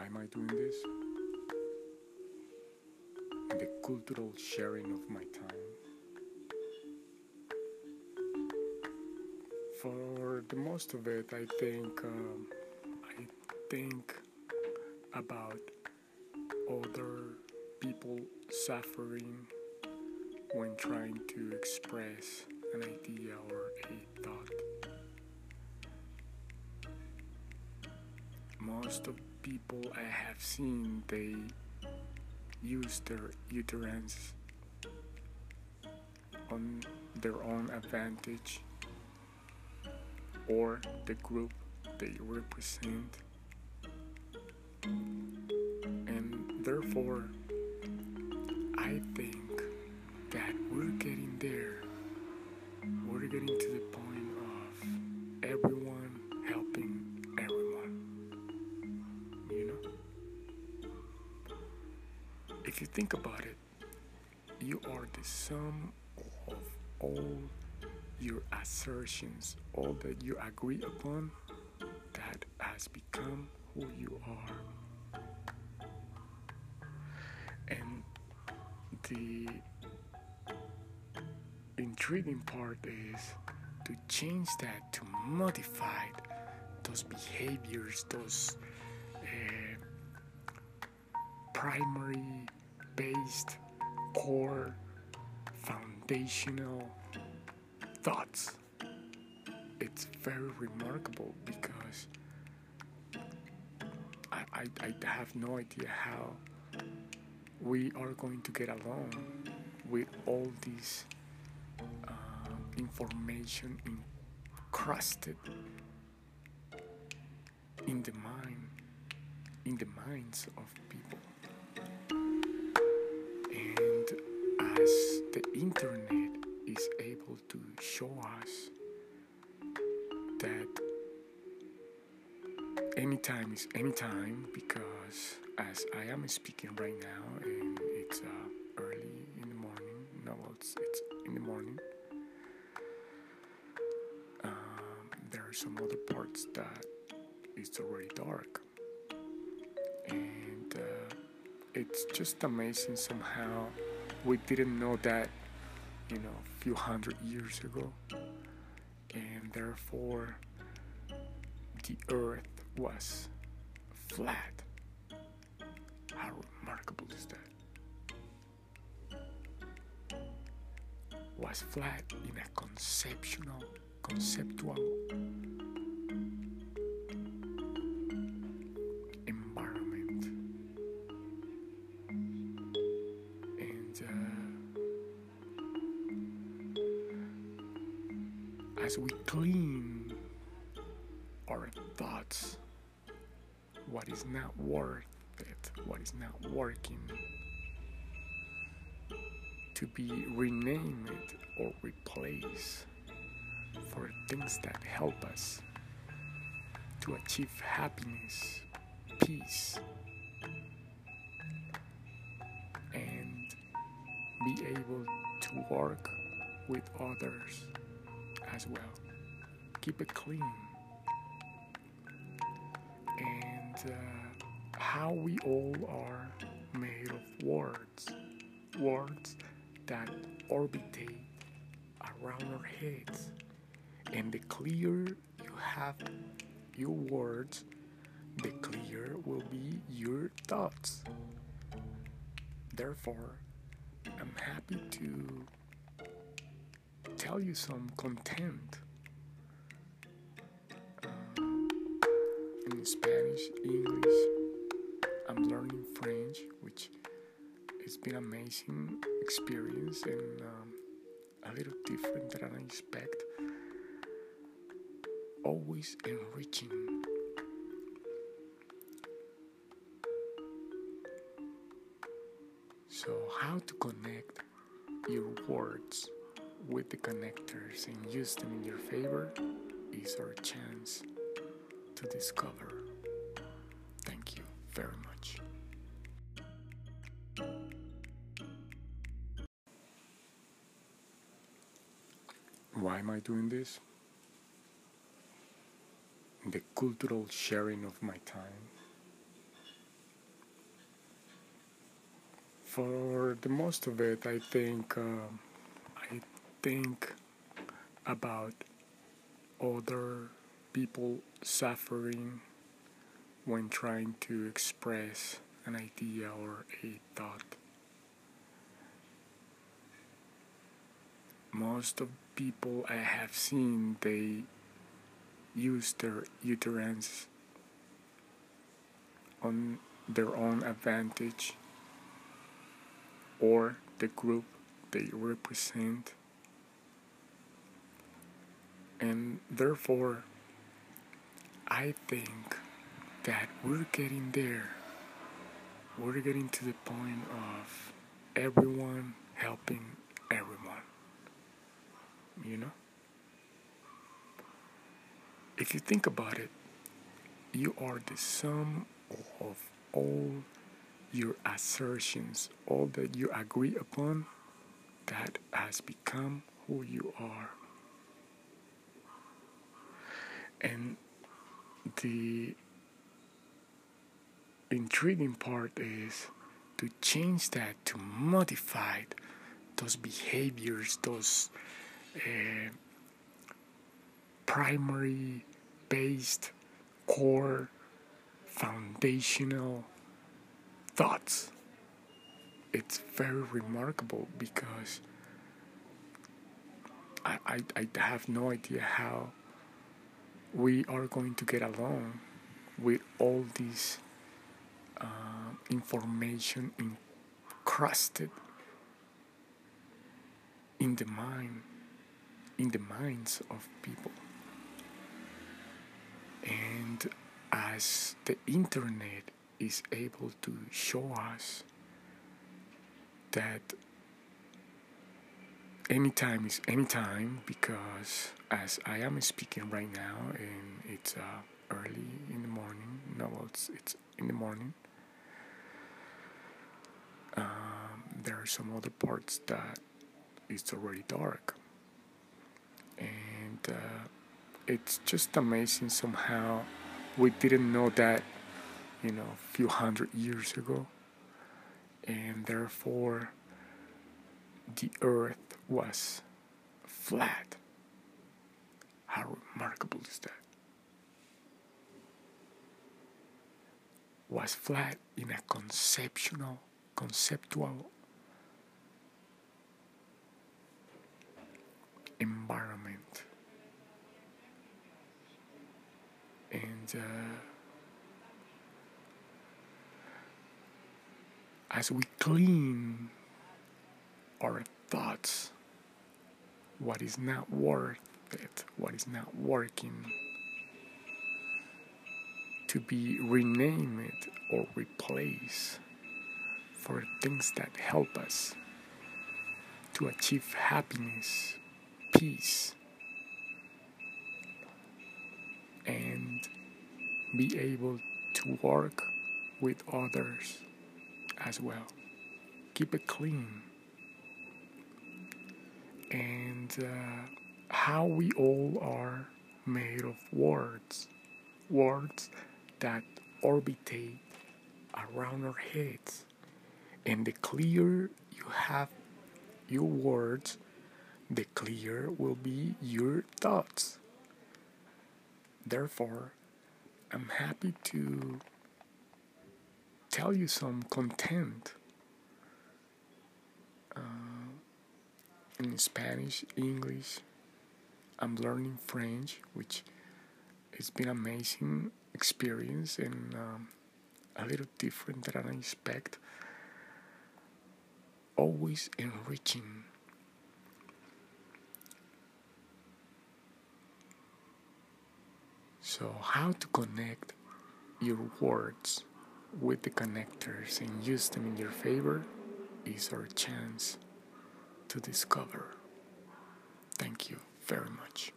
Why am I doing this? The cultural sharing of my time. For the most of it, I think um, I think about other people suffering when trying to express an idea or a thought. Most of people I have seen they use their uterines on their own advantage or the group they represent. And therefore think about it you are the sum of all your assertions, all that you agree upon, that has become who you are. And the intriguing part is to change that, to modify those behaviors, those uh, primary based, core, foundational thoughts. It's very remarkable because I, I, I have no idea how we are going to get along with all this uh, information encrusted in the mind, in the minds of people. Anytime is anytime because as I am speaking right now and it's uh, early in the morning no it's, it's in the morning um, there are some other parts that it's already dark. And uh, it's just amazing somehow. We didn't know that you know, a few hundred years ago, and therefore the earth was flat. How remarkable is that? Was flat in a conceptual, conceptual environment, and. Uh, as we clean our thoughts, what is not worth it, what is not working, to be renamed or replaced for things that help us to achieve happiness, peace, and be able to work with others as well. Keep it clean. Uh, how we all are made of words, words that orbitate around our heads. And the clearer you have your words, the clearer will be your thoughts. Therefore, I'm happy to tell you some content in Spanish, English. I'm learning French, which it's been amazing experience and um, a little different than I expect. Always enriching. So, how to connect your words with the connectors and use them in your favor is our chance to discover. Thank you very much. Why am I doing this? The cultural sharing of my time. for the most of it, I think um, I think about other people suffering when trying to express an idea or a thought. Most of people I have seen they use their uterines on their own advantage or the group they represent and therefore I think that we're getting there we're getting to the point of everyone helping everyone you know if you think about it you are the sum of all your assertions, all that you agree upon, that has become who you are. And the intriguing part is to change that, to modify those behaviors, those uh, primary based core foundational thoughts. It's very remarkable because I, I, I have no idea how we are going to get along with all this uh, information encrusted in the mind, in the minds of people. And as the internet is able to show us that anytime is anytime because as I am speaking right now and it's uh, early in the morning no it's, it's in the morning um, there are some other parts that it's already dark. And uh, it's just amazing somehow. We didn't know that, you know, a few hundred years ago, and therefore the earth was flat. How remarkable is that? Was flat in a conceptual, conceptual environment. and uh, as we clean our thoughts, what is not worth it, what is not working, to be renamed or replaced for things that help us to achieve happiness, peace, and be able to work with others as well. Keep it clean. And uh, how we all are made of words, words that orbitate around our heads. And the clearer you have your words, the clearer will be your thoughts. Therefore, I'm happy to tell you some content uh, in Spanish, English. I'm learning French, which it's been amazing experience and um, a little different than I expect. Always enriching So, how to connect your words with the connectors and use them in your favor is our chance to discover. Thank you very much.